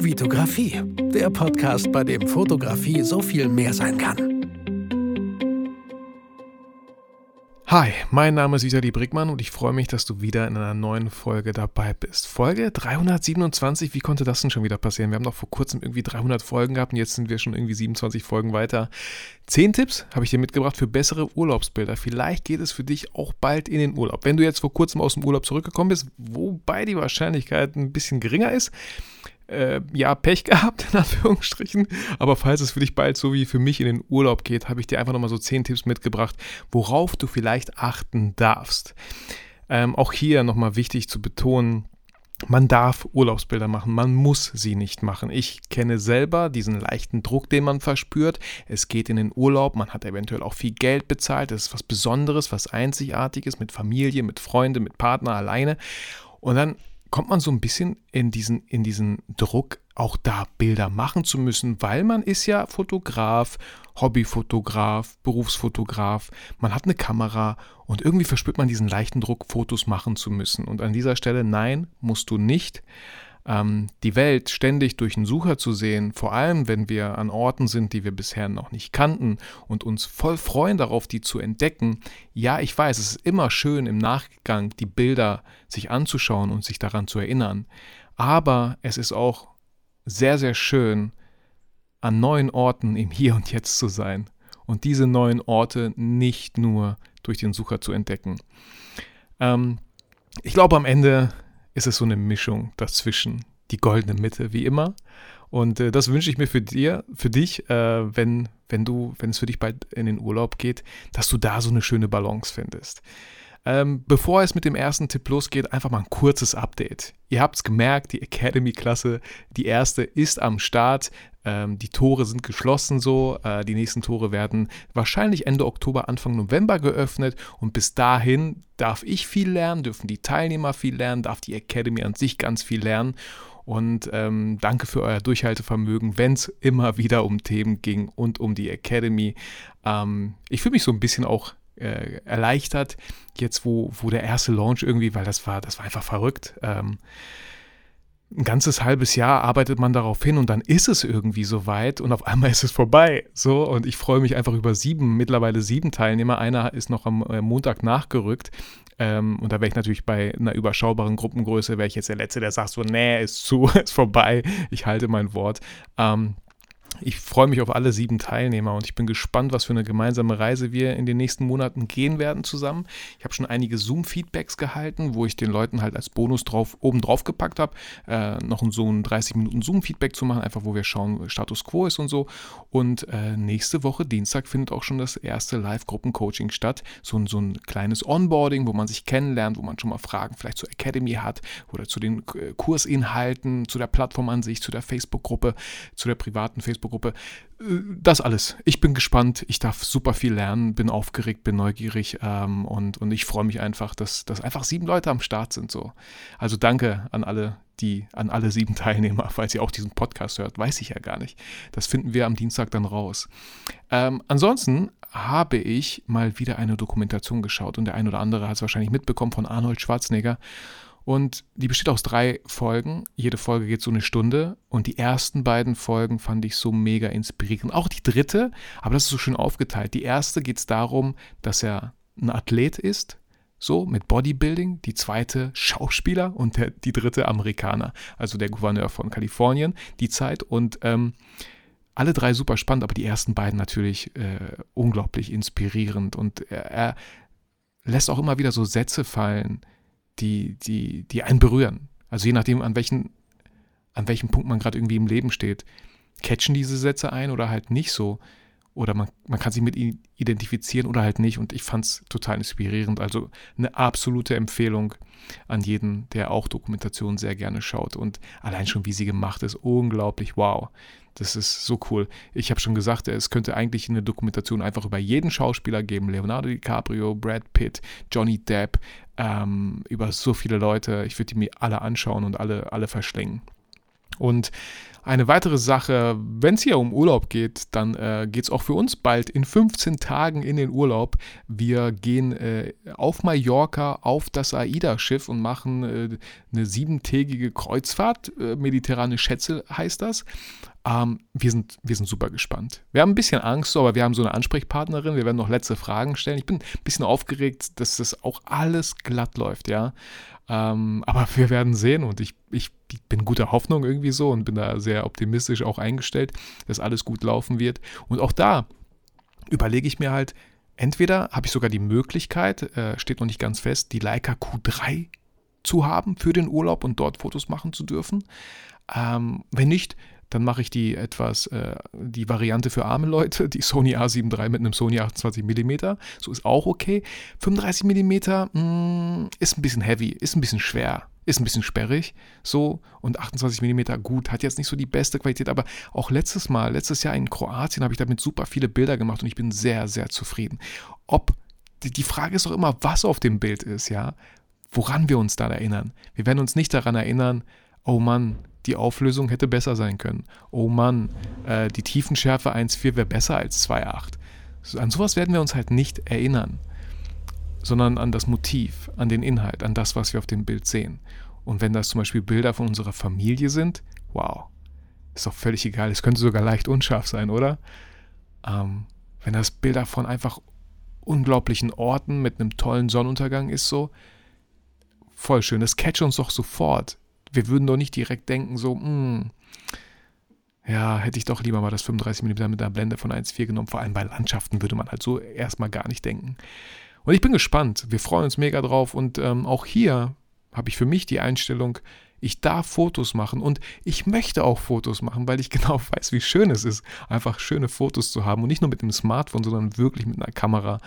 Vitografie, der Podcast, bei dem Fotografie so viel mehr sein kann. Hi, mein Name ist Vitali Brickmann und ich freue mich, dass du wieder in einer neuen Folge dabei bist. Folge 327, wie konnte das denn schon wieder passieren? Wir haben noch vor kurzem irgendwie 300 Folgen gehabt und jetzt sind wir schon irgendwie 27 Folgen weiter. Zehn Tipps habe ich dir mitgebracht für bessere Urlaubsbilder. Vielleicht geht es für dich auch bald in den Urlaub. Wenn du jetzt vor kurzem aus dem Urlaub zurückgekommen bist, wobei die Wahrscheinlichkeit ein bisschen geringer ist, äh, ja, Pech gehabt, in Anführungsstrichen. Aber falls es für dich bald so wie für mich in den Urlaub geht, habe ich dir einfach nochmal so 10 Tipps mitgebracht, worauf du vielleicht achten darfst. Ähm, auch hier nochmal wichtig zu betonen, man darf Urlaubsbilder machen, man muss sie nicht machen. Ich kenne selber diesen leichten Druck, den man verspürt. Es geht in den Urlaub, man hat eventuell auch viel Geld bezahlt, das ist was Besonderes, was Einzigartiges mit Familie, mit Freunden, mit Partner, alleine. Und dann kommt man so ein bisschen in diesen, in diesen Druck, auch da Bilder machen zu müssen, weil man ist ja Fotograf, Hobbyfotograf, Berufsfotograf, man hat eine Kamera und irgendwie verspürt man diesen leichten Druck, Fotos machen zu müssen. Und an dieser Stelle, nein, musst du nicht ähm, die Welt ständig durch einen Sucher zu sehen, vor allem wenn wir an Orten sind, die wir bisher noch nicht kannten und uns voll freuen darauf, die zu entdecken. Ja, ich weiß, es ist immer schön im Nachgang die Bilder sich anzuschauen und sich daran zu erinnern. Aber es ist auch sehr, sehr schön, an neuen Orten im Hier und Jetzt zu sein und diese neuen Orte nicht nur durch den Sucher zu entdecken. Ähm, ich glaube, am Ende ist es so eine Mischung dazwischen, die goldene Mitte, wie immer. Und äh, das wünsche ich mir für dir, für dich, äh, wenn, wenn du, wenn es für dich bald in den Urlaub geht, dass du da so eine schöne Balance findest. Ähm, bevor es mit dem ersten Tipp losgeht, einfach mal ein kurzes Update. Ihr habt es gemerkt, die Academy-Klasse, die erste, ist am Start. Ähm, die Tore sind geschlossen so. Äh, die nächsten Tore werden wahrscheinlich Ende Oktober, Anfang November geöffnet. Und bis dahin darf ich viel lernen, dürfen die Teilnehmer viel lernen, darf die Academy an sich ganz viel lernen. Und ähm, danke für euer Durchhaltevermögen, wenn es immer wieder um Themen ging und um die Academy. Ähm, ich fühle mich so ein bisschen auch äh, erleichtert, jetzt wo, wo der erste Launch irgendwie, weil das war, das war einfach verrückt. Ähm, ein ganzes halbes Jahr arbeitet man darauf hin und dann ist es irgendwie soweit und auf einmal ist es vorbei. So, und ich freue mich einfach über sieben, mittlerweile sieben Teilnehmer. Einer ist noch am äh, Montag nachgerückt. Ähm, und da wäre ich natürlich bei einer überschaubaren Gruppengröße, wäre ich jetzt der Letzte, der sagt so, nee, ist zu, ist vorbei, ich halte mein Wort. Ähm, ich freue mich auf alle sieben Teilnehmer und ich bin gespannt, was für eine gemeinsame Reise wir in den nächsten Monaten gehen werden zusammen. Ich habe schon einige Zoom-Feedbacks gehalten, wo ich den Leuten halt als Bonus drauf, oben drauf gepackt habe, äh, noch so ein 30 Minuten Zoom-Feedback zu machen, einfach wo wir schauen, Status Quo ist und so. Und äh, nächste Woche, Dienstag, findet auch schon das erste Live-Gruppen-Coaching statt. So, so ein kleines Onboarding, wo man sich kennenlernt, wo man schon mal Fragen vielleicht zur Academy hat oder zu den Kursinhalten, zu der Plattform an sich, zu der Facebook-Gruppe, zu der privaten Facebook-Gruppe Facebook-Gruppe. Äh, das alles. Ich bin gespannt. Ich darf super viel lernen, bin aufgeregt, bin neugierig ähm, und, und ich freue mich einfach, dass, dass einfach sieben Leute am Start sind. So. Also danke an alle, die, an alle sieben Teilnehmer, falls ihr auch diesen Podcast hört, weiß ich ja gar nicht. Das finden wir am Dienstag dann raus. Ähm, ansonsten habe ich mal wieder eine Dokumentation geschaut und der ein oder andere hat es wahrscheinlich mitbekommen von Arnold Schwarzenegger. Und die besteht aus drei Folgen. Jede Folge geht so eine Stunde. Und die ersten beiden Folgen fand ich so mega inspirierend. Auch die dritte, aber das ist so schön aufgeteilt. Die erste geht es darum, dass er ein Athlet ist, so mit Bodybuilding. Die zweite Schauspieler und der, die dritte Amerikaner, also der Gouverneur von Kalifornien, die Zeit. Und ähm, alle drei super spannend, aber die ersten beiden natürlich äh, unglaublich inspirierend. Und er, er lässt auch immer wieder so Sätze fallen, die, die, die einen berühren. Also je nachdem, an welchen, an welchem Punkt man gerade irgendwie im Leben steht, catchen diese Sätze ein oder halt nicht so. Oder man, man kann sich mit ihnen identifizieren oder halt nicht. Und ich fand es total inspirierend. Also eine absolute Empfehlung an jeden, der auch Dokumentation sehr gerne schaut. Und allein schon, wie sie gemacht ist, unglaublich wow. Das ist so cool. Ich habe schon gesagt, es könnte eigentlich eine Dokumentation einfach über jeden Schauspieler geben. Leonardo DiCaprio, Brad Pitt, Johnny Depp, ähm, über so viele Leute. Ich würde die mir alle anschauen und alle, alle verschlingen. Und eine weitere Sache, wenn es hier um Urlaub geht, dann äh, geht es auch für uns bald in 15 Tagen in den Urlaub. Wir gehen äh, auf Mallorca auf das AIDA-Schiff und machen äh, eine siebentägige Kreuzfahrt. Äh, mediterrane Schätze heißt das. Ähm, wir, sind, wir sind super gespannt. Wir haben ein bisschen Angst, aber wir haben so eine Ansprechpartnerin. Wir werden noch letzte Fragen stellen. Ich bin ein bisschen aufgeregt, dass das auch alles glatt läuft, ja. Ähm, aber wir werden sehen und ich, ich bin guter Hoffnung irgendwie so und bin da sehr optimistisch auch eingestellt, dass alles gut laufen wird. Und auch da überlege ich mir halt, entweder habe ich sogar die Möglichkeit, äh, steht noch nicht ganz fest, die Leica Q3 zu haben für den Urlaub und dort Fotos machen zu dürfen. Ähm, wenn nicht, dann mache ich die etwas, äh, die Variante für arme Leute, die Sony A7 III mit einem Sony 28 mm. So ist auch okay. 35 mm mh, ist ein bisschen heavy, ist ein bisschen schwer, ist ein bisschen sperrig. So und 28 mm gut, hat jetzt nicht so die beste Qualität, aber auch letztes Mal, letztes Jahr in Kroatien habe ich damit super viele Bilder gemacht und ich bin sehr, sehr zufrieden. Ob die Frage ist doch immer, was auf dem Bild ist, ja. Woran wir uns da erinnern. Wir werden uns nicht daran erinnern, oh Mann, die Auflösung hätte besser sein können. Oh Mann, äh, die Tiefenschärfe 1.4 wäre besser als 2.8. An sowas werden wir uns halt nicht erinnern, sondern an das Motiv, an den Inhalt, an das, was wir auf dem Bild sehen. Und wenn das zum Beispiel Bilder von unserer Familie sind, wow, ist doch völlig egal. Es könnte sogar leicht unscharf sein, oder? Ähm, wenn das Bilder von einfach unglaublichen Orten mit einem tollen Sonnenuntergang ist, so voll schön. Das catcht uns doch sofort wir würden doch nicht direkt denken, so, mh, hm, ja, hätte ich doch lieber mal das 35 mm mit einer Blende von 1,4 genommen. Vor allem bei Landschaften würde man halt so erstmal gar nicht denken. Und ich bin gespannt. Wir freuen uns mega drauf. Und ähm, auch hier habe ich für mich die Einstellung, ich darf Fotos machen und ich möchte auch Fotos machen, weil ich genau weiß, wie schön es ist, einfach schöne Fotos zu haben und nicht nur mit dem Smartphone, sondern wirklich mit einer Kamera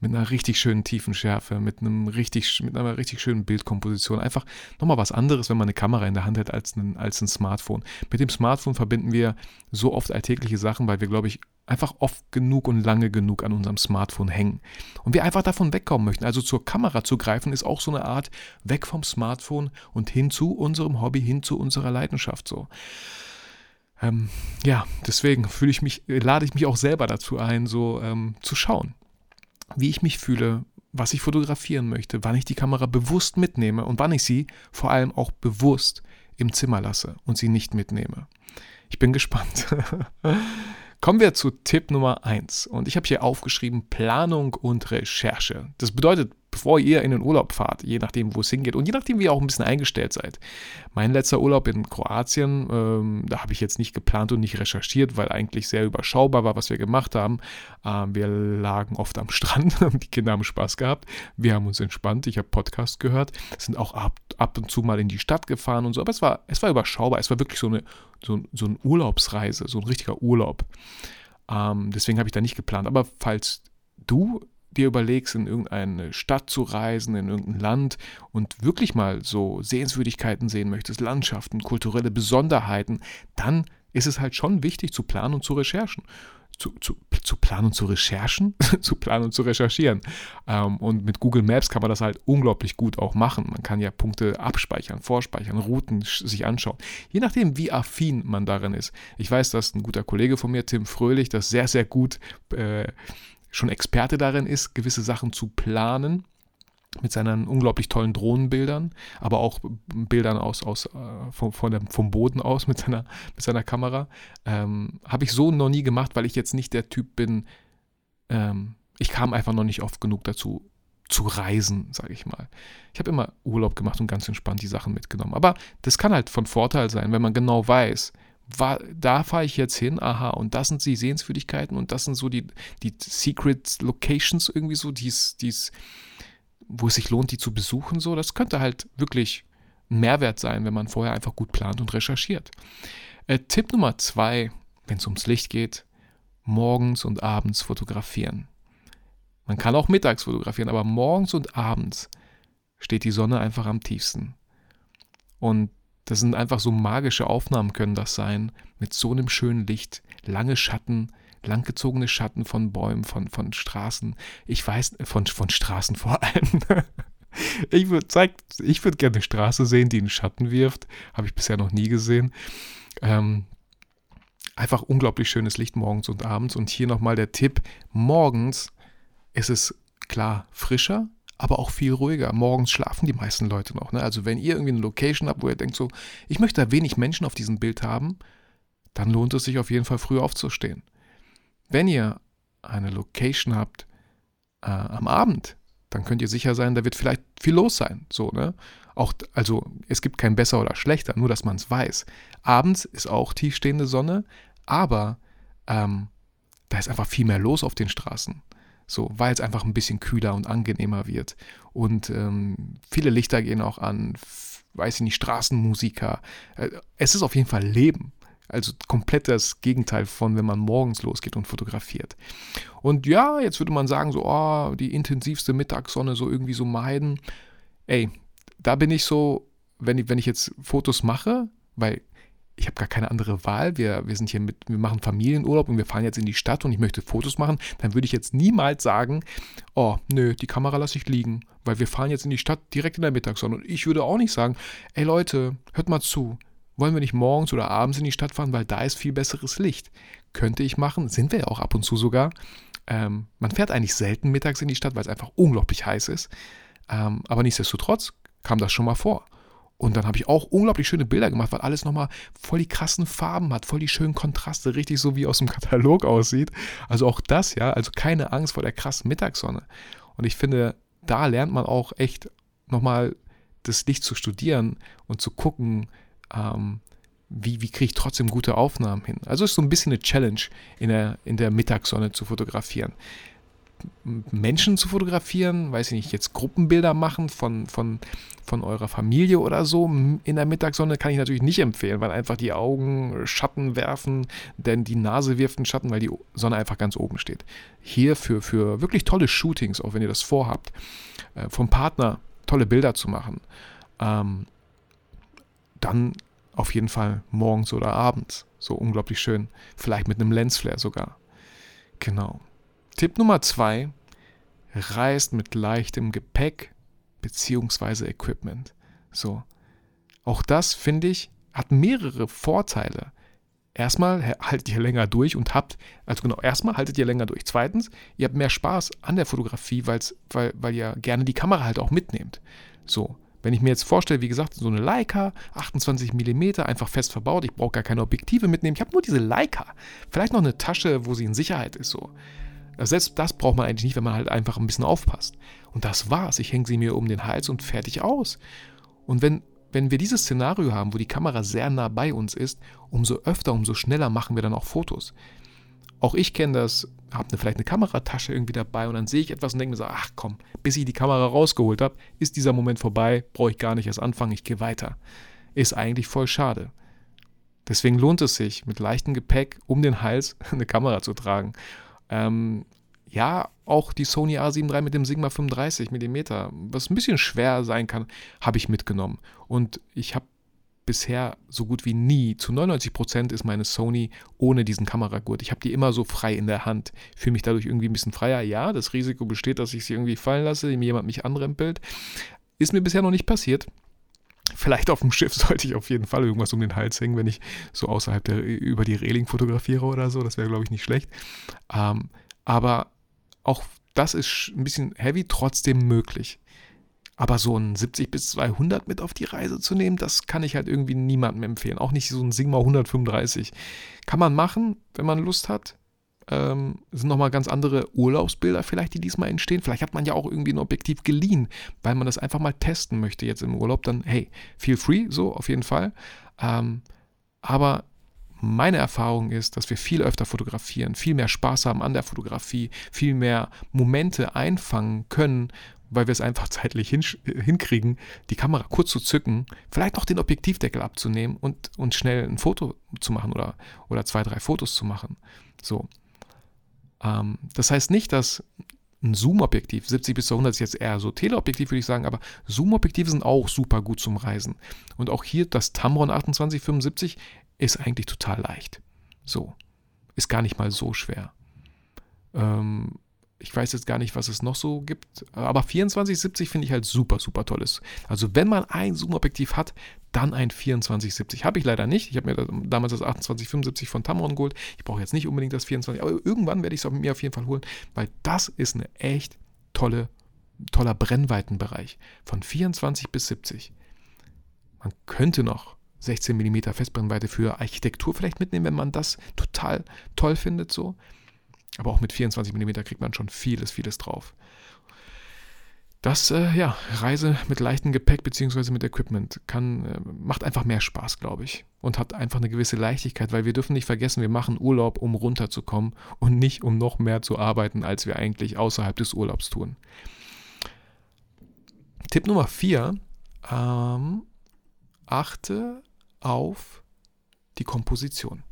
mit einer richtig schönen tiefen Schärfe, mit, einem richtig, mit einer richtig schönen Bildkomposition. Einfach nochmal was anderes, wenn man eine Kamera in der Hand hat, als ein, als ein Smartphone. Mit dem Smartphone verbinden wir so oft alltägliche Sachen, weil wir, glaube ich, einfach oft genug und lange genug an unserem Smartphone hängen. Und wir einfach davon wegkommen möchten. Also zur Kamera zu greifen, ist auch so eine Art weg vom Smartphone und hin zu unserem Hobby, hin zu unserer Leidenschaft so. Ähm, ja, deswegen fühle ich mich, lade ich mich auch selber dazu ein, so ähm, zu schauen wie ich mich fühle, was ich fotografieren möchte, wann ich die Kamera bewusst mitnehme und wann ich sie vor allem auch bewusst im Zimmer lasse und sie nicht mitnehme. Ich bin gespannt. Kommen wir zu Tipp Nummer 1. Und ich habe hier aufgeschrieben Planung und Recherche. Das bedeutet bevor ihr in den Urlaub fahrt, je nachdem, wo es hingeht und je nachdem, wie ihr auch ein bisschen eingestellt seid. Mein letzter Urlaub in Kroatien, ähm, da habe ich jetzt nicht geplant und nicht recherchiert, weil eigentlich sehr überschaubar war, was wir gemacht haben. Ähm, wir lagen oft am Strand, die Kinder haben Spaß gehabt, wir haben uns entspannt, ich habe Podcast gehört, sind auch ab, ab und zu mal in die Stadt gefahren und so, aber es war, es war überschaubar, es war wirklich so eine, so, so eine Urlaubsreise, so ein richtiger Urlaub. Ähm, deswegen habe ich da nicht geplant. Aber falls du dir überlegst, in irgendeine Stadt zu reisen, in irgendein Land und wirklich mal so Sehenswürdigkeiten sehen möchtest, Landschaften, kulturelle Besonderheiten, dann ist es halt schon wichtig zu planen und zu recherchen. Zu, zu, zu planen und zu recherchen, zu planen und zu recherchieren. Ähm, und mit Google Maps kann man das halt unglaublich gut auch machen. Man kann ja Punkte abspeichern, vorspeichern, Routen sich anschauen. Je nachdem, wie affin man darin ist. Ich weiß, dass ein guter Kollege von mir, Tim Fröhlich, das sehr, sehr gut äh, schon Experte darin ist, gewisse Sachen zu planen mit seinen unglaublich tollen Drohnenbildern, aber auch Bildern aus, aus äh, vom, von der, vom Boden aus mit seiner, mit seiner Kamera. Ähm, Habe ich so noch nie gemacht, weil ich jetzt nicht der Typ bin, ähm, ich kam einfach noch nicht oft genug dazu, zu reisen, sage ich mal. Ich habe immer Urlaub gemacht und ganz entspannt die Sachen mitgenommen. Aber das kann halt von Vorteil sein, wenn man genau weiß, war, da fahre ich jetzt hin, aha, und das sind die Sehenswürdigkeiten und das sind so die, die Secret Locations irgendwie so, die's, die's, wo es sich lohnt, die zu besuchen, so. Das könnte halt wirklich ein Mehrwert sein, wenn man vorher einfach gut plant und recherchiert. Äh, Tipp Nummer zwei, wenn es ums Licht geht, morgens und abends fotografieren. Man kann auch mittags fotografieren, aber morgens und abends steht die Sonne einfach am tiefsten. Und das sind einfach so magische Aufnahmen können das sein, mit so einem schönen Licht, lange Schatten, langgezogene Schatten von Bäumen, von, von Straßen. Ich weiß, von, von Straßen vor allem. ich würde würd gerne eine Straße sehen, die einen Schatten wirft. Habe ich bisher noch nie gesehen. Ähm, einfach unglaublich schönes Licht morgens und abends. Und hier nochmal der Tipp: Morgens ist es klar frischer, aber auch viel ruhiger. Morgens schlafen die meisten Leute noch. Ne? Also, wenn ihr irgendwie eine Location habt, wo ihr denkt, so, ich möchte da wenig Menschen auf diesem Bild haben, dann lohnt es sich auf jeden Fall früh aufzustehen. Wenn ihr eine Location habt äh, am Abend, dann könnt ihr sicher sein, da wird vielleicht viel los sein. So, ne? Auch, also es gibt kein besser oder schlechter, nur dass man es weiß. Abends ist auch tiefstehende Sonne, aber ähm, da ist einfach viel mehr los auf den Straßen. So, weil es einfach ein bisschen kühler und angenehmer wird. Und ähm, viele Lichter gehen auch an, weiß ich nicht, Straßenmusiker. Äh, es ist auf jeden Fall Leben. Also komplett das Gegenteil von, wenn man morgens losgeht und fotografiert. Und ja, jetzt würde man sagen, so, oh, die intensivste Mittagssonne so irgendwie so meiden. Ey, da bin ich so, wenn ich, wenn ich jetzt Fotos mache, weil ich habe gar keine andere Wahl. Wir, wir sind hier mit, wir machen Familienurlaub und wir fahren jetzt in die Stadt und ich möchte Fotos machen, dann würde ich jetzt niemals sagen, oh, nö, die Kamera lasse ich liegen, weil wir fahren jetzt in die Stadt direkt in der Mittagssonne. Und ich würde auch nicht sagen, ey Leute, hört mal zu, wollen wir nicht morgens oder abends in die Stadt fahren, weil da ist viel besseres Licht. Könnte ich machen, sind wir ja auch ab und zu sogar. Ähm, man fährt eigentlich selten mittags in die Stadt, weil es einfach unglaublich heiß ist. Ähm, aber nichtsdestotrotz kam das schon mal vor. Und dann habe ich auch unglaublich schöne Bilder gemacht, weil alles nochmal voll die krassen Farben hat, voll die schönen Kontraste, richtig so wie aus dem Katalog aussieht. Also auch das, ja, also keine Angst vor der krassen Mittagssonne. Und ich finde, da lernt man auch echt nochmal das Licht zu studieren und zu gucken, ähm, wie, wie kriege ich trotzdem gute Aufnahmen hin. Also ist so ein bisschen eine Challenge, in der, in der Mittagssonne zu fotografieren. Menschen zu fotografieren, weiß ich nicht, jetzt Gruppenbilder machen von, von, von eurer Familie oder so in der Mittagssonne kann ich natürlich nicht empfehlen, weil einfach die Augen Schatten werfen, denn die Nase wirft einen Schatten, weil die Sonne einfach ganz oben steht. Hier für, für wirklich tolle Shootings, auch wenn ihr das vorhabt, äh, vom Partner tolle Bilder zu machen, ähm, dann auf jeden Fall morgens oder abends. So unglaublich schön. Vielleicht mit einem Lensflare sogar. Genau. Tipp Nummer zwei, reist mit leichtem Gepäck bzw. Equipment. So. Auch das, finde ich, hat mehrere Vorteile. Erstmal haltet ihr länger durch und habt, also genau, erstmal haltet ihr länger durch. Zweitens, ihr habt mehr Spaß an der Fotografie, weil, weil ihr gerne die Kamera halt auch mitnehmt. So. Wenn ich mir jetzt vorstelle, wie gesagt, so eine Leica, 28 mm, einfach fest verbaut, ich brauche gar keine Objektive mitnehmen, ich habe nur diese Leica. Vielleicht noch eine Tasche, wo sie in Sicherheit ist, so. Selbst das braucht man eigentlich nicht, wenn man halt einfach ein bisschen aufpasst. Und das war's. Ich hänge sie mir um den Hals und fertig aus. Und wenn, wenn wir dieses Szenario haben, wo die Kamera sehr nah bei uns ist, umso öfter, umso schneller machen wir dann auch Fotos. Auch ich kenne das, habe eine, vielleicht eine Kameratasche irgendwie dabei und dann sehe ich etwas und denke mir so, ach komm, bis ich die Kamera rausgeholt habe, ist dieser Moment vorbei, brauche ich gar nicht erst anfangen, ich gehe weiter. Ist eigentlich voll schade. Deswegen lohnt es sich, mit leichtem Gepäck um den Hals eine Kamera zu tragen. Ähm, ja, auch die Sony A7 III mit dem Sigma 35 mm, was ein bisschen schwer sein kann, habe ich mitgenommen. Und ich habe bisher so gut wie nie, zu 99 Prozent ist meine Sony ohne diesen Kameragurt. Ich habe die immer so frei in der Hand, fühle mich dadurch irgendwie ein bisschen freier. Ja, das Risiko besteht, dass ich sie irgendwie fallen lasse, mir jemand mich anrempelt. Ist mir bisher noch nicht passiert. Vielleicht auf dem Schiff sollte ich auf jeden Fall irgendwas um den Hals hängen, wenn ich so außerhalb der, über die Reling fotografiere oder so. Das wäre, glaube ich, nicht schlecht. Ähm, aber auch das ist ein bisschen heavy, trotzdem möglich. Aber so ein 70 bis 200 mit auf die Reise zu nehmen, das kann ich halt irgendwie niemandem empfehlen. Auch nicht so ein Sigma 135. Kann man machen, wenn man Lust hat ähm, sind nochmal ganz andere Urlaubsbilder vielleicht, die diesmal entstehen. Vielleicht hat man ja auch irgendwie ein Objektiv geliehen, weil man das einfach mal testen möchte jetzt im Urlaub. Dann, hey, feel free, so auf jeden Fall. Ähm, aber meine Erfahrung ist, dass wir viel öfter fotografieren, viel mehr Spaß haben an der Fotografie, viel mehr Momente einfangen können, weil wir es einfach zeitlich hin, hinkriegen, die Kamera kurz zu zücken, vielleicht noch den Objektivdeckel abzunehmen und, und schnell ein Foto zu machen oder, oder zwei, drei Fotos zu machen. So. Ähm, das heißt nicht, dass ein Zoom-Objektiv, 70 bis 100 ist jetzt eher so Teleobjektiv, würde ich sagen, aber Zoom-Objektive sind auch super gut zum Reisen. Und auch hier das Tamron 2875 ist eigentlich total leicht. So. Ist gar nicht mal so schwer. Ähm, Ich weiß jetzt gar nicht, was es noch so gibt, aber 2470 finde ich halt super, super tolles. Also wenn man ein Zoom-Objektiv hat, dann ein 2470. Habe ich leider nicht. Ich habe mir damals das 2875 von Tamron geholt. Ich brauche jetzt nicht unbedingt das 24, aber irgendwann werde ich es mir auf jeden Fall holen, weil das ist eine echt tolle, toller Brennweitenbereich von 24 bis 70. Man könnte noch 16 mm Festbrennweite für Architektur vielleicht mitnehmen, wenn man das total toll findet so. Aber auch mit 24 mm kriegt man schon vieles, vieles drauf. Das, äh, ja, Reise mit leichtem Gepäck bzw. mit Equipment kann, äh, macht einfach mehr Spaß, glaube ich. Und hat einfach eine gewisse Leichtigkeit, weil wir dürfen nicht vergessen, wir machen Urlaub, um runterzukommen und nicht, um noch mehr zu arbeiten, als wir eigentlich außerhalb des Urlaubs tun. Tipp Nummer 4. Ähm, achte auf die Komposition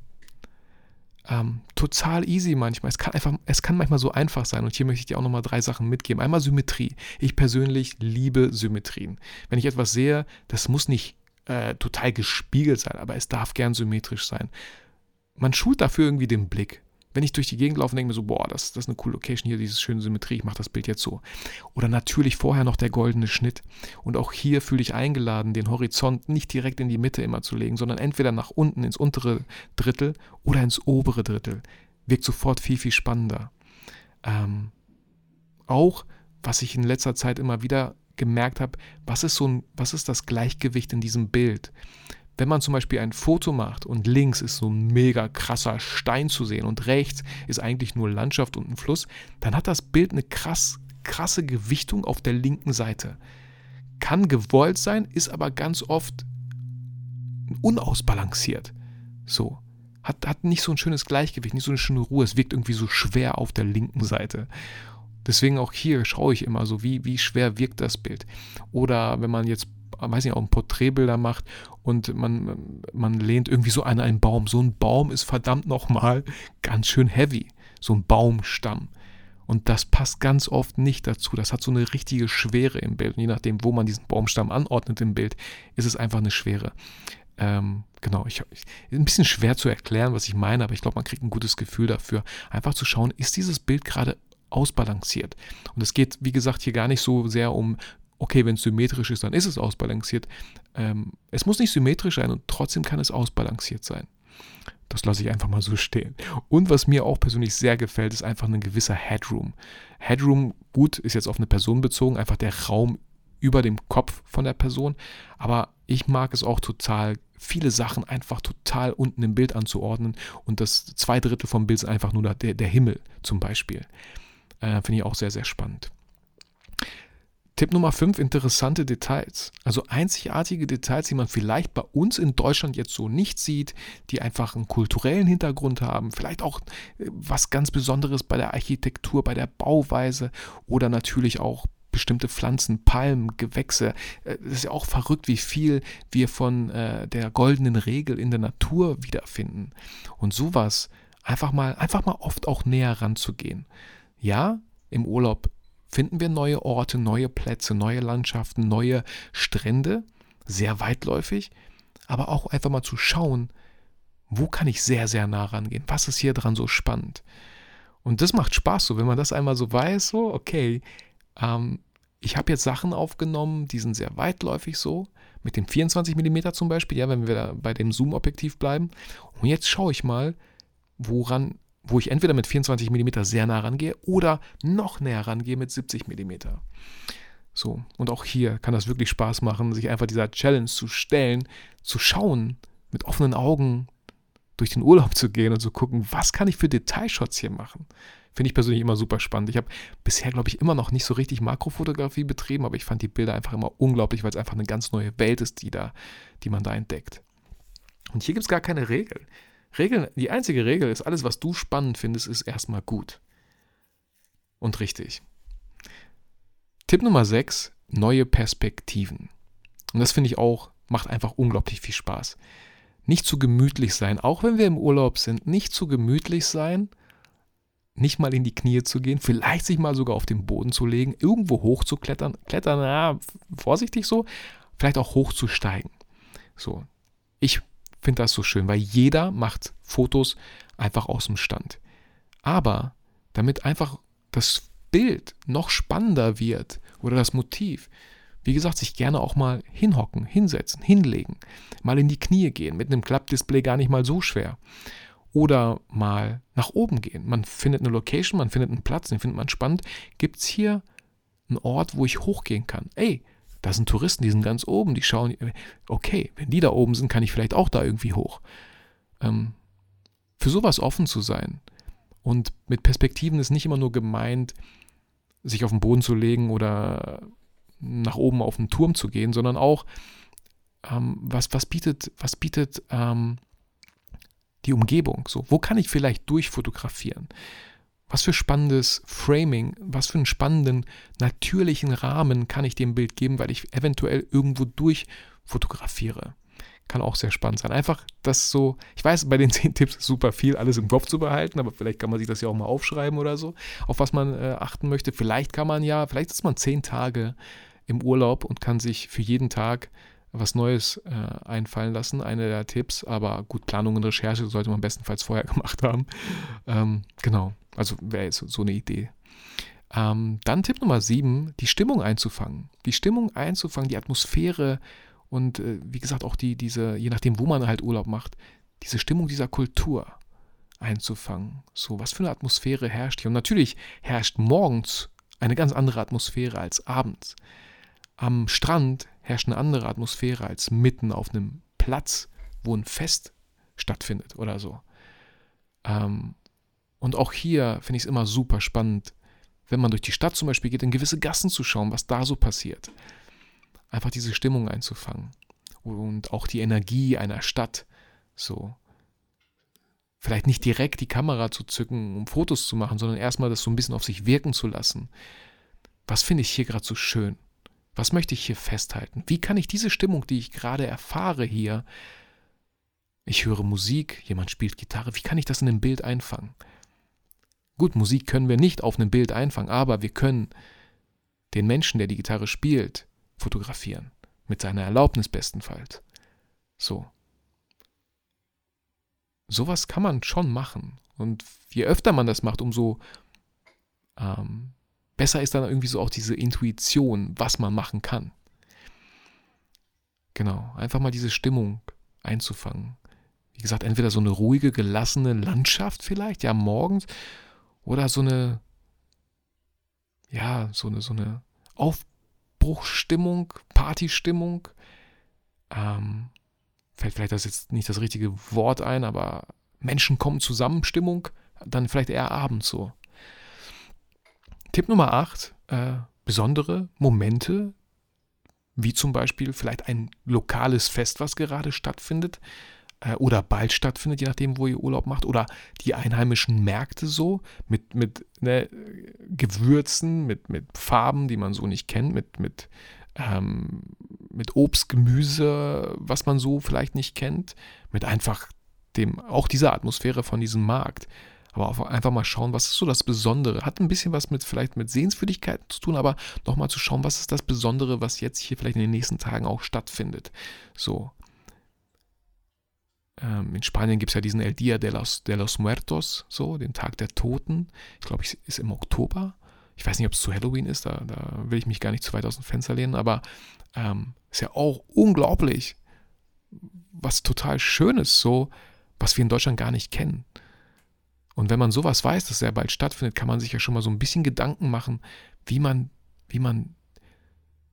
ähm, total easy manchmal. Es kann einfach, es kann manchmal so einfach sein. Und hier möchte ich dir auch nochmal drei Sachen mitgeben. Einmal Symmetrie. Ich persönlich liebe Symmetrien. Wenn ich etwas sehe, das muss nicht äh, total gespiegelt sein, aber es darf gern symmetrisch sein. Man schult dafür irgendwie den Blick wenn ich durch die Gegend laufe und denke mir so, boah, das, das ist eine coole Location hier, diese schöne Symmetrie, ich mache das Bild jetzt so. Oder natürlich vorher noch der goldene Schnitt. Und auch hier fühle ich eingeladen, den Horizont nicht direkt in die Mitte immer zu legen, sondern entweder nach unten ins untere Drittel oder ins obere Drittel. Wirkt sofort viel, viel spannender. Ähm, auch, was ich in letzter Zeit immer wieder gemerkt habe, was ist so ein, was ist das Gleichgewicht in diesem Bild? Wenn man zum Beispiel ein Foto macht und links ist so ein mega krasser Stein zu sehen und rechts ist eigentlich nur Landschaft und ein Fluss, dann hat das Bild eine krass, krasse Gewichtung auf der linken Seite. Kann gewollt sein, ist aber ganz oft unausbalanciert. So. Hat, hat nicht so ein schönes Gleichgewicht, nicht so eine schöne Ruhe. Es wirkt irgendwie so schwer auf der linken Seite. Deswegen auch hier schaue ich immer so, wie, wie schwer wirkt das Bild. Oder wenn man jetzt weiß nicht, auch ein Porträtbilder macht und man, man lehnt irgendwie so an einen Baum. So ein Baum ist verdammt nochmal ganz schön heavy. So ein Baumstamm. Und das passt ganz oft nicht dazu. Das hat so eine richtige Schwere im Bild. Und je nachdem, wo man diesen Baumstamm anordnet im Bild, ist es einfach eine Schwere. Ähm, genau, ich, ich, ein bisschen schwer zu erklären, was ich meine, aber ich glaube, man kriegt ein gutes Gefühl dafür, einfach zu schauen, ist dieses Bild gerade ausbalanciert. Und es geht, wie gesagt, hier gar nicht so sehr um okay, wenn es symmetrisch ist, dann ist es ausbalanciert. Ähm, es muss nicht symmetrisch sein und trotzdem kann es ausbalanciert sein. Das lasse ich einfach mal so stehen. Und was mir auch persönlich sehr gefällt, ist einfach ein gewisser Headroom. Headroom, gut, ist jetzt auf eine Person bezogen, einfach der Raum über dem Kopf von der Person. Aber ich mag es auch total, viele Sachen einfach total unten im Bild anzuordnen und das zwei Drittel vom Bild ist einfach nur der, der Himmel zum Beispiel. Äh, Finde ich auch sehr, sehr spannend. Tipp Nummer 5, interessante Details. Also einzigartige Details, die man vielleicht bei uns in Deutschland jetzt so nicht sieht, die einfach einen kulturellen Hintergrund haben, vielleicht auch äh, was ganz Besonderes bei der Architektur, bei der Bauweise oder natürlich auch bestimmte Pflanzen, Palmen, Gewächse. Es äh, ist ja auch verrückt, wie viel wir von äh, der goldenen Regel in der Natur wiederfinden. Und sowas einfach mal, einfach mal oft auch näher ranzugehen. Ja, im Urlaub finden wir neue Orte, neue Plätze, neue Landschaften, neue Strände, sehr weitläufig, aber auch einfach mal zu schauen, wo kann ich sehr, sehr nah rangehen? Was ist hier dran so spannend? Und das macht Spaß, so wenn man das einmal so weiß, so, okay, ähm, ich habe jetzt Sachen aufgenommen, die sind sehr weitläufig so, mit dem 24 mm zum Beispiel, ja, wenn wir bei dem Zoom-Objektiv bleiben. Und jetzt schaue ich mal, woran wo ich entweder mit 24 mm sehr nah rangehe oder noch näher rangehe mit 70 mm. So, und auch hier kann das wirklich Spaß machen, sich einfach dieser Challenge zu stellen, zu schauen, mit offenen Augen durch den Urlaub zu gehen und zu gucken, was kann ich für Detailshots hier machen. Finde ich persönlich immer super spannend. Ich habe bisher, glaube ich, immer noch nicht so richtig Makrofotografie betrieben, aber ich fand die Bilder einfach immer unglaublich, weil es einfach eine ganz neue Welt ist, die, da, die man da entdeckt. Und hier gibt es gar keine Regel. Regeln, die einzige Regel ist, alles, was du spannend findest, ist erstmal gut. Und richtig. Tipp Nummer 6, neue Perspektiven. Und das finde ich auch, macht einfach unglaublich viel Spaß. Nicht zu gemütlich sein, auch wenn wir im Urlaub sind, nicht zu gemütlich sein, nicht mal in die Knie zu gehen, vielleicht sich mal sogar auf den Boden zu legen, irgendwo hoch zu klettern, klettern, ja, vorsichtig so, vielleicht auch hochzusteigen. So, ich finde das so schön, weil jeder macht Fotos einfach aus dem Stand. Aber damit einfach das Bild noch spannender wird oder das Motiv, wie gesagt, sich gerne auch mal hinhocken, hinsetzen, hinlegen, mal in die Knie gehen, mit einem Klappdisplay gar nicht mal so schwer. Oder mal nach oben gehen. Man findet eine Location, man findet einen Platz, den findet man spannend. Gibt es hier einen Ort, wo ich hochgehen kann? Ey, da sind Touristen, die sind ganz oben, die schauen, okay, wenn die da oben sind, kann ich vielleicht auch da irgendwie hoch. Ähm, für sowas offen zu sein. Und mit Perspektiven ist nicht immer nur gemeint, sich auf den Boden zu legen oder nach oben auf den Turm zu gehen, sondern auch, ähm, was, was bietet, was bietet ähm, die Umgebung? So, wo kann ich vielleicht durchfotografieren? Was für spannendes Framing, was für einen spannenden, natürlichen Rahmen kann ich dem Bild geben, weil ich eventuell irgendwo durchfotografiere? Kann auch sehr spannend sein. Einfach das so, ich weiß, bei den zehn Tipps ist super viel, alles im Kopf zu behalten, aber vielleicht kann man sich das ja auch mal aufschreiben oder so, auf was man äh, achten möchte. Vielleicht kann man ja, vielleicht ist man zehn Tage im Urlaub und kann sich für jeden Tag was Neues äh, einfallen lassen. Einer der Tipps, aber gut, Planung und Recherche sollte man bestenfalls vorher gemacht haben. Ähm, genau, also wäre jetzt so eine Idee. Ähm, dann Tipp Nummer sieben, die Stimmung einzufangen. Die Stimmung einzufangen, die Atmosphäre und äh, wie gesagt auch die, diese, je nachdem, wo man halt Urlaub macht, diese Stimmung dieser Kultur einzufangen. So, was für eine Atmosphäre herrscht hier? Und natürlich herrscht morgens eine ganz andere Atmosphäre als abends. Am Strand herrscht eine andere Atmosphäre als mitten auf einem Platz, wo ein Fest stattfindet oder so. Ähm, und auch hier finde ich es immer super spannend, wenn man durch die Stadt zum Beispiel geht, in gewisse Gassen zu schauen, was da so passiert. Einfach diese Stimmung einzufangen. Und auch die Energie einer Stadt. So. Vielleicht nicht direkt die Kamera zu zücken, um Fotos zu machen, sondern erstmal das so ein bisschen auf sich wirken zu lassen. Was finde ich hier gerade so schön? Was möchte ich hier festhalten? Wie kann ich diese Stimmung, die ich gerade erfahre hier, ich höre Musik, jemand spielt Gitarre, wie kann ich das in einem Bild einfangen? Gut, Musik können wir nicht auf einem Bild einfangen, aber wir können den Menschen, der die Gitarre spielt, fotografieren. Mit seiner Erlaubnis bestenfalls. So. Sowas kann man schon machen. Und je öfter man das macht, umso ähm, besser ist dann irgendwie so auch diese Intuition, was man machen kann. Genau, einfach mal diese Stimmung einzufangen. Wie gesagt, entweder so eine ruhige, gelassene Landschaft vielleicht, ja, morgens, oder so eine, ja, so eine, so eine Aufbruchstimmung, Partystimmung. Ähm, fällt vielleicht das jetzt nicht das richtige Wort ein, aber Menschen kommen zusammen, Stimmung, dann vielleicht eher abends so. Tipp Nummer 8, äh, besondere Momente, wie zum Beispiel vielleicht ein lokales Fest, was gerade stattfindet äh, oder bald stattfindet, je nachdem, wo ihr Urlaub macht, oder die einheimischen Märkte so mit, mit ne, Gewürzen, mit, mit Farben, die man so nicht kennt, mit, mit, ähm, mit Obst, Gemüse, was man so vielleicht nicht kennt, mit einfach dem, auch dieser Atmosphäre von diesem Markt aber auch einfach mal schauen, was ist so das Besondere. Hat ein bisschen was mit vielleicht mit Sehenswürdigkeiten zu tun, aber nochmal zu schauen, was ist das Besondere, was jetzt hier vielleicht in den nächsten Tagen auch stattfindet. So. Ähm, in Spanien gibt es ja diesen El Dia de los, de los Muertos, so, den Tag der Toten. Ich glaube, es ist im Oktober. Ich weiß nicht, ob es zu Halloween ist, da, da, will ich mich gar nicht zu weit aus dem Fenster lehnen, aber ähm, ist ja auch unglaublich, was total Schönes, so, was wir in Deutschland gar nicht kennen. Und wenn man sowas weiß, dass er bald stattfindet, kann man sich ja schon mal so ein bisschen Gedanken machen, wie man, wie man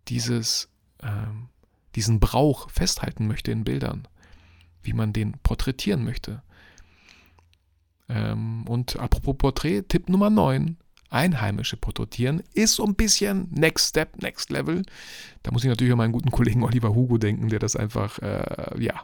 dieses, ähm, diesen Brauch festhalten möchte in Bildern, wie man den porträtieren möchte. Ähm, und apropos Porträt, Tipp Nummer 9, Einheimische porträtieren, ist so ein bisschen Next Step, Next Level. Da muss ich natürlich an meinen guten Kollegen Oliver Hugo denken, der das einfach, äh, ja,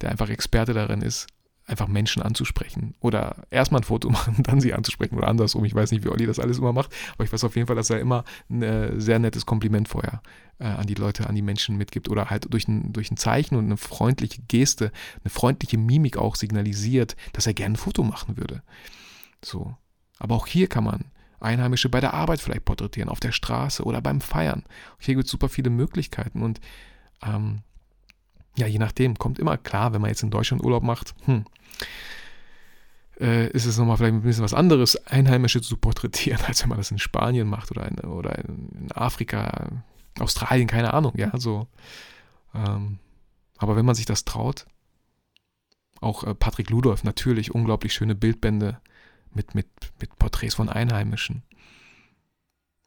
der einfach Experte darin ist, einfach Menschen anzusprechen oder erstmal ein Foto machen, dann sie anzusprechen oder andersrum. Ich weiß nicht, wie Olli das alles immer macht, aber ich weiß auf jeden Fall, dass er immer ein äh, sehr nettes Kompliment vorher äh, an die Leute, an die Menschen mitgibt oder halt durch ein, durch ein Zeichen und eine freundliche Geste, eine freundliche Mimik auch signalisiert, dass er gerne ein Foto machen würde. So. Aber auch hier kann man Einheimische bei der Arbeit vielleicht porträtieren, auf der Straße oder beim Feiern. Hier gibt es super viele Möglichkeiten und ähm, ja, je nachdem, kommt immer klar, wenn man jetzt in Deutschland Urlaub macht, hm, äh, ist es nochmal vielleicht ein bisschen was anderes, Einheimische zu porträtieren, als wenn man das in Spanien macht oder in, oder in Afrika, Australien, keine Ahnung, ja, so. Ähm, aber wenn man sich das traut, auch äh, Patrick Ludolf, natürlich unglaublich schöne Bildbände mit, mit, mit Porträts von Einheimischen.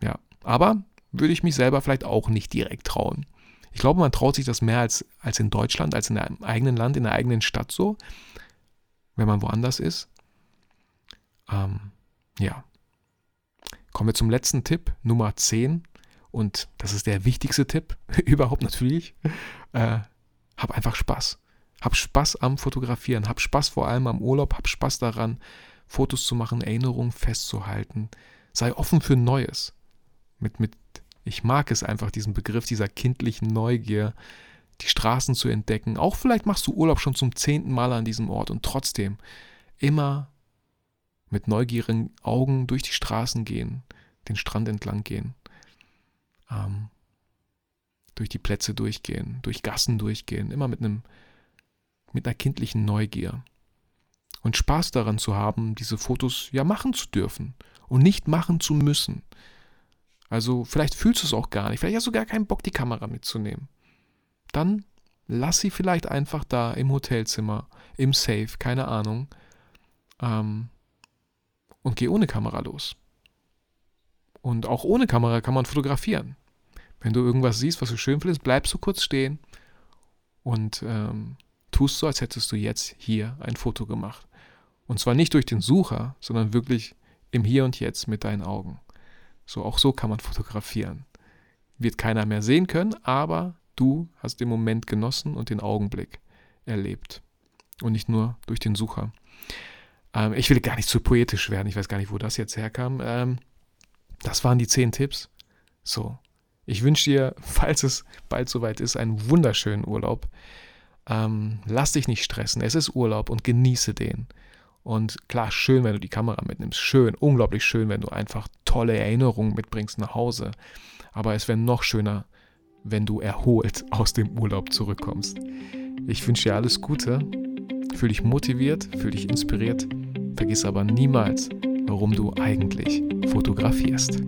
Ja, aber würde ich mich selber vielleicht auch nicht direkt trauen. Ich glaube, man traut sich das mehr als, als in Deutschland, als in einem eigenen Land, in der eigenen Stadt so, wenn man woanders ist. Ähm, ja. Kommen wir zum letzten Tipp, Nummer 10. Und das ist der wichtigste Tipp überhaupt natürlich. Äh, hab einfach Spaß. Hab Spaß am Fotografieren. Hab Spaß vor allem am Urlaub. Hab Spaß daran, Fotos zu machen, Erinnerungen festzuhalten. Sei offen für Neues. Mit, mit, ich mag es einfach, diesen Begriff dieser kindlichen Neugier, die Straßen zu entdecken. Auch vielleicht machst du Urlaub schon zum zehnten Mal an diesem Ort und trotzdem immer mit neugierigen Augen durch die Straßen gehen, den Strand entlang gehen, ähm, durch die Plätze durchgehen, durch Gassen durchgehen, immer mit einem mit einer kindlichen Neugier und Spaß daran zu haben, diese Fotos ja machen zu dürfen und nicht machen zu müssen. Also vielleicht fühlst du es auch gar nicht, vielleicht hast du gar keinen Bock, die Kamera mitzunehmen. Dann lass sie vielleicht einfach da im Hotelzimmer, im Safe, keine Ahnung, ähm, und geh ohne Kamera los. Und auch ohne Kamera kann man fotografieren. Wenn du irgendwas siehst, was du schön findest, bleibst du kurz stehen und ähm, tust so, als hättest du jetzt hier ein Foto gemacht. Und zwar nicht durch den Sucher, sondern wirklich im Hier und Jetzt mit deinen Augen. So, auch so kann man fotografieren. Wird keiner mehr sehen können, aber du hast den Moment genossen und den Augenblick erlebt. Und nicht nur durch den Sucher. Ähm, ich will gar nicht zu poetisch werden. Ich weiß gar nicht, wo das jetzt herkam. Ähm, das waren die zehn Tipps. So. Ich wünsche dir, falls es bald soweit ist, einen wunderschönen Urlaub. Ähm, lass dich nicht stressen. Es ist Urlaub und genieße den. Und klar, schön, wenn du die Kamera mitnimmst. Schön, unglaublich schön, wenn du einfach tolle Erinnerungen mitbringst nach Hause. Aber es wäre noch schöner, wenn du erholt aus dem Urlaub zurückkommst. Ich wünsche dir alles Gute. Fühl dich motiviert, fühl dich inspiriert. Vergiss aber niemals, warum du eigentlich fotografierst.